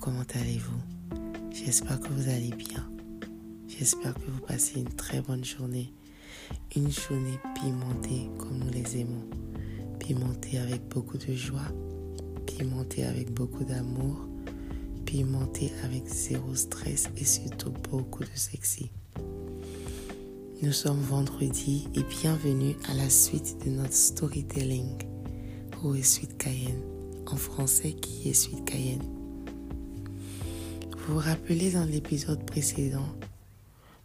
comment allez-vous? J'espère que vous allez bien. J'espère que vous passez une très bonne journée. Une journée pimentée comme nous les aimons. Pimentée avec beaucoup de joie. Pimentée avec beaucoup d'amour. Pimentée avec zéro stress et surtout beaucoup de sexy. Nous sommes vendredi et bienvenue à la suite de notre storytelling. Où est Suite Cayenne? En français, qui est Suite Cayenne? Vous vous rappelez dans l'épisode précédent,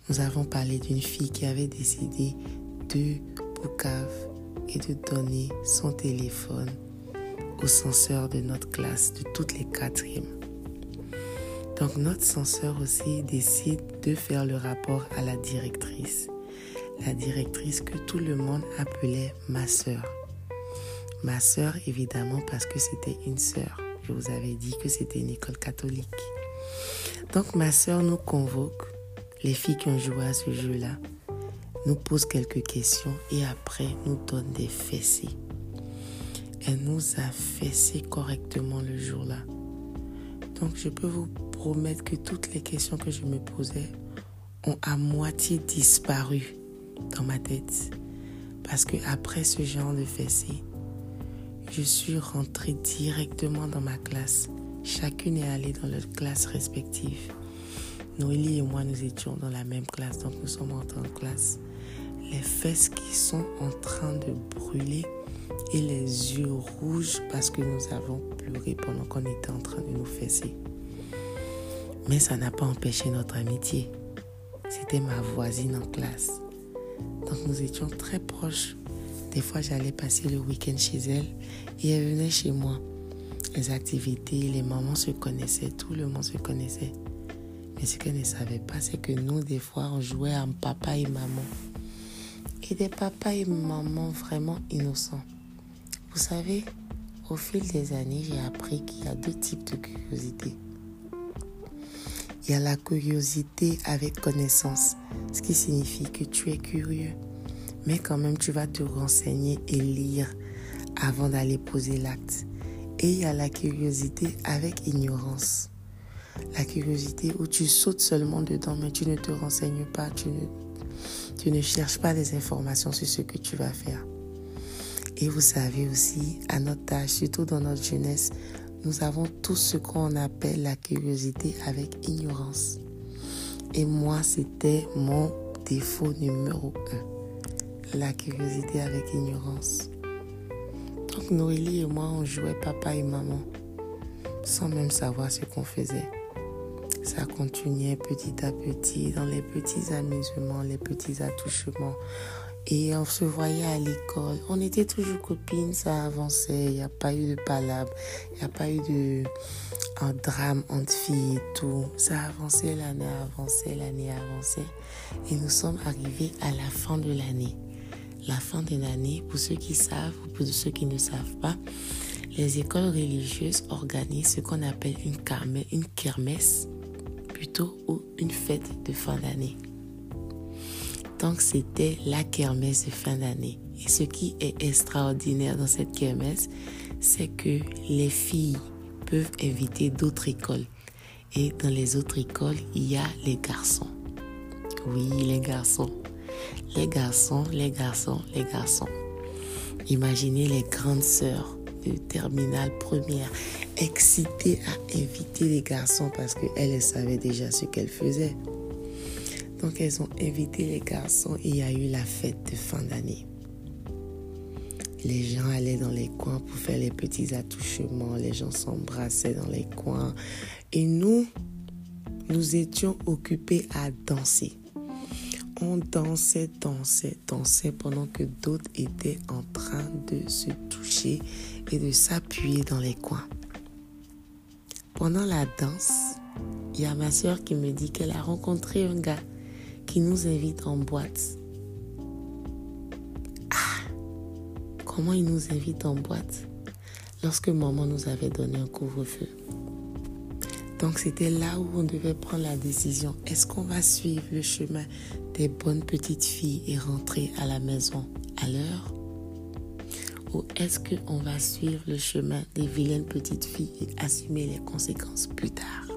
nous avons parlé d'une fille qui avait décidé de boucave et de donner son téléphone au censeur de notre classe, de toutes les quatrièmes. Donc notre censeur aussi décide de faire le rapport à la directrice. La directrice que tout le monde appelait ma sœur. Ma sœur évidemment parce que c'était une sœur. Je vous avais dit que c'était une école catholique. Donc ma sœur nous convoque, les filles qui ont joué à ce jeu-là, nous pose quelques questions et après nous donne des fessées. Elle nous a fessé correctement le jour-là. Donc je peux vous promettre que toutes les questions que je me posais ont à moitié disparu dans ma tête. Parce que après ce genre de fessées, je suis rentrée directement dans ma classe Chacune est allée dans leur classe respective. Noélie et moi, nous étions dans la même classe, donc nous sommes entrés en classe. Les fesses qui sont en train de brûler et les yeux rouges parce que nous avons pleuré pendant qu'on était en train de nous fesser. Mais ça n'a pas empêché notre amitié. C'était ma voisine en classe. Donc nous étions très proches. Des fois, j'allais passer le week-end chez elle et elle venait chez moi les activités, les mamans se connaissaient, tout le monde se connaissait. Mais ce qu'elle ne savait pas, c'est que nous, des fois, on jouait en papa et maman. Et des papas et mamans vraiment innocents. Vous savez, au fil des années, j'ai appris qu'il y a deux types de curiosité. Il y a la curiosité avec connaissance, ce qui signifie que tu es curieux, mais quand même tu vas te renseigner et lire avant d'aller poser l'acte. Et il y a la curiosité avec ignorance. La curiosité où tu sautes seulement dedans, mais tu ne te renseignes pas, tu ne, tu ne cherches pas des informations sur ce que tu vas faire. Et vous savez aussi, à notre âge, surtout dans notre jeunesse, nous avons tout ce qu'on appelle la curiosité avec ignorance. Et moi, c'était mon défaut numéro un. La curiosité avec ignorance. Donc Noélie et moi, on jouait papa et maman sans même savoir ce qu'on faisait. Ça continuait petit à petit dans les petits amusements, les petits attouchements. Et on se voyait à l'école. On était toujours copines, ça avançait. Il n'y a pas eu de palabre. Il n'y a pas eu de drame entre filles et tout. Ça avançait, l'année avançait, l'année avançait. Et nous sommes arrivés à la fin de l'année la fin de l'année, pour ceux qui savent ou pour ceux qui ne savent pas, les écoles religieuses organisent ce qu'on appelle une, une kermesse, plutôt, ou une fête de fin d'année. Donc c'était la kermesse de fin d'année. Et ce qui est extraordinaire dans cette kermesse, c'est que les filles peuvent inviter d'autres écoles. Et dans les autres écoles, il y a les garçons. Oui, les garçons. Les garçons, les garçons, les garçons. Imaginez les grandes sœurs de terminale première excitées à inviter les garçons parce qu'elles savaient déjà ce qu'elles faisaient. Donc elles ont invité les garçons et il y a eu la fête de fin d'année. Les gens allaient dans les coins pour faire les petits attouchements, les gens s'embrassaient dans les coins et nous, nous étions occupés à danser on dansait, dansait, dansait pendant que d'autres étaient en train de se toucher et de s'appuyer dans les coins. Pendant la danse, il y a ma soeur qui me dit qu'elle a rencontré un gars qui nous invite en boîte. Ah Comment il nous invite en boîte? Lorsque maman nous avait donné un couvre-feu. Donc c'était là où on devait prendre la décision. Est-ce qu'on va suivre le chemin des bonnes petites filles et rentrer à la maison à l'heure? Ou est-ce qu'on va suivre le chemin des vilaines petites filles et assumer les conséquences plus tard?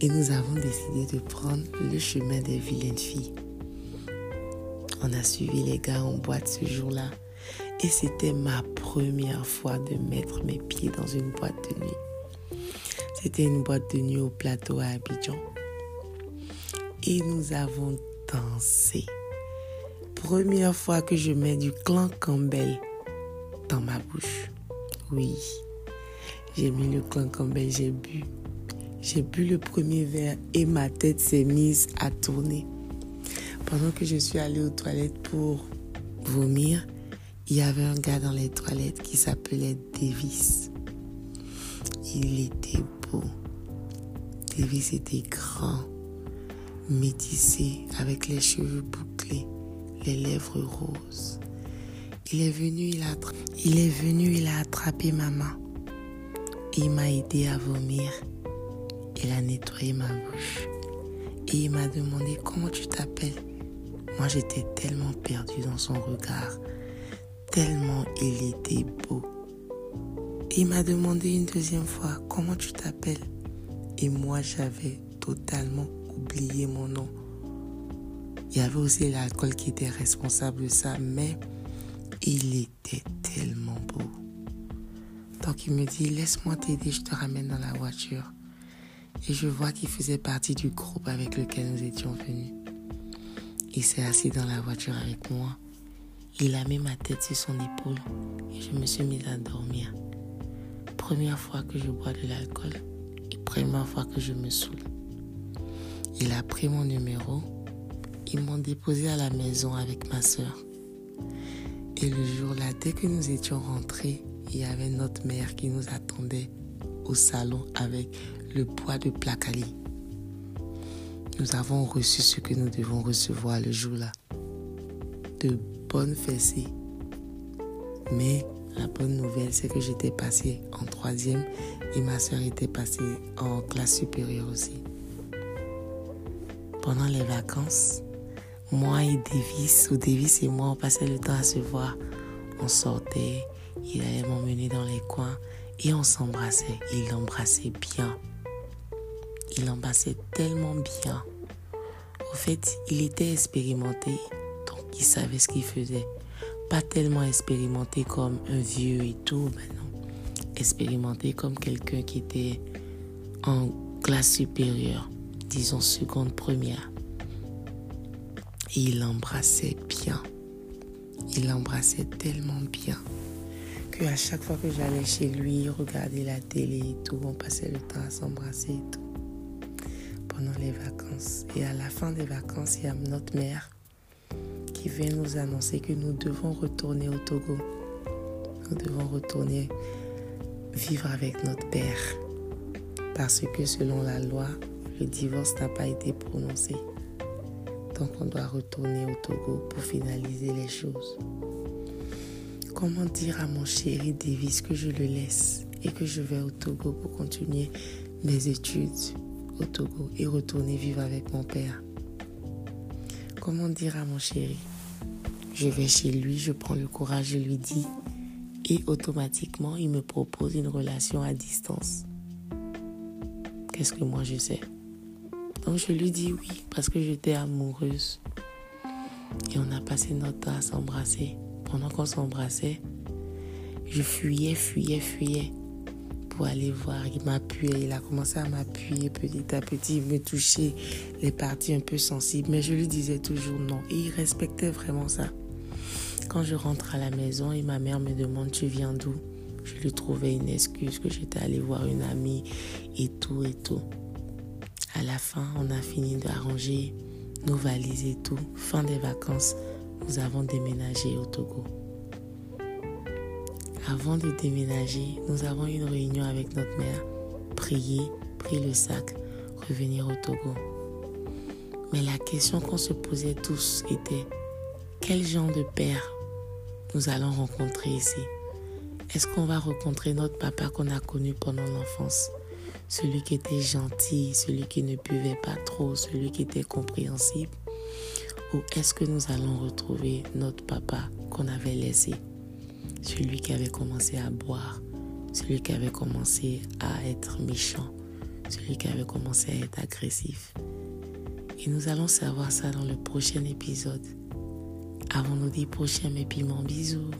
Et nous avons décidé de prendre le chemin des vilaines filles. On a suivi les gars en boîte ce jour-là. Et c'était ma première fois de mettre mes pieds dans une boîte de nuit. C'était une boîte de nuit au plateau à Abidjan. Et nous avons dansé. Première fois que je mets du clan Campbell dans ma bouche. Oui, j'ai mis le clan Campbell, j'ai bu. J'ai bu le premier verre et ma tête s'est mise à tourner. Pendant que je suis allée aux toilettes pour vomir, il y avait un gars dans les toilettes qui s'appelait Davis. Il était beau. Davis était grand, métissé, avec les cheveux bouclés, les lèvres roses. Il est venu, il a, il est venu, il a attrapé ma main. Il m'a aidé à vomir. Il a nettoyé ma bouche. Et il m'a demandé comment tu t'appelles? Moi, j'étais tellement perdue dans son regard, tellement il était beau. il m'a demandé une deuxième fois comment tu t'appelles? Et moi, j'avais totalement oublié mon nom. Il y avait aussi l'alcool qui était responsable de ça, mais il était tellement beau. Donc il me dit, laisse-moi t'aider, je te ramène dans la voiture. Et je vois qu'il faisait partie du groupe avec lequel nous étions venus. Il s'est assis dans la voiture avec moi. Il a mis ma tête sur son épaule et je me suis mise à dormir. Première fois que je bois de l'alcool et première fois que je me saoule. Il a pris mon numéro. Ils m'ont déposé à la maison avec ma soeur. Et le jour-là, dès que nous étions rentrés, il y avait notre mère qui nous attendait au salon avec le bois de placali. Nous avons reçu ce que nous devons recevoir le jour-là. De bonnes fessées. Mais la bonne nouvelle, c'est que j'étais passée en troisième et ma soeur était passée en classe supérieure aussi. Pendant les vacances, moi et Davis, ou Davis et moi, on passait le temps à se voir. On sortait, il allait m'emmener dans les coins et on s'embrassait. Il l'embrassait bien. Il l'embrassait tellement bien. Au fait, il était expérimenté, il savait ce qu'il faisait. Pas tellement expérimenté comme un vieux et tout, ben non. Expérimenté comme quelqu'un qui était en classe supérieure, disons seconde, première. Et il l'embrassait bien. Il l'embrassait tellement bien que à chaque fois que j'allais chez lui, regarder la télé et tout, on passait le temps à s'embrasser et tout pendant les vacances. Et à la fin des vacances, il y a notre mère qui vient nous annoncer que nous devons retourner au Togo. Nous devons retourner vivre avec notre père. Parce que selon la loi, le divorce n'a pas été prononcé. Donc on doit retourner au Togo pour finaliser les choses. Comment dire à mon chéri Davis que je le laisse et que je vais au Togo pour continuer mes études au Togo et retourner vivre avec mon père? Comment dire à mon chéri? Je vais chez lui, je prends le courage, je lui dis et automatiquement il me propose une relation à distance. Qu'est-ce que moi je sais? Donc je lui dis oui parce que j'étais amoureuse. Et on a passé notre temps à s'embrasser. Pendant qu'on s'embrassait, je fuyais, fuyais, fuyais pour aller voir. Il m'appuyait, il a commencé à m'appuyer petit à petit, il me touchait les parties un peu sensibles, mais je lui disais toujours non. Et il respectait vraiment ça. Quand je rentre à la maison et ma mère me demande tu viens d'où, je lui trouvais une excuse que j'étais allée voir une amie et tout et tout. À la fin, on a fini d'arranger nos valises et tout. Fin des vacances, nous avons déménagé au Togo. Avant de déménager, nous avons eu une réunion avec notre mère, prier, pris le sac, revenir au Togo. Mais la question qu'on se posait tous était quel genre de père nous allons rencontrer ici? Est-ce qu'on va rencontrer notre papa qu'on a connu pendant l'enfance? Celui qui était gentil, celui qui ne buvait pas trop, celui qui était compréhensible Ou est-ce que nous allons retrouver notre papa qu'on avait laissé? Celui qui avait commencé à boire, celui qui avait commencé à être méchant, celui qui avait commencé à être agressif. Et nous allons savoir ça dans le prochain épisode. Avant nous dire prochain, mes piments, bisous.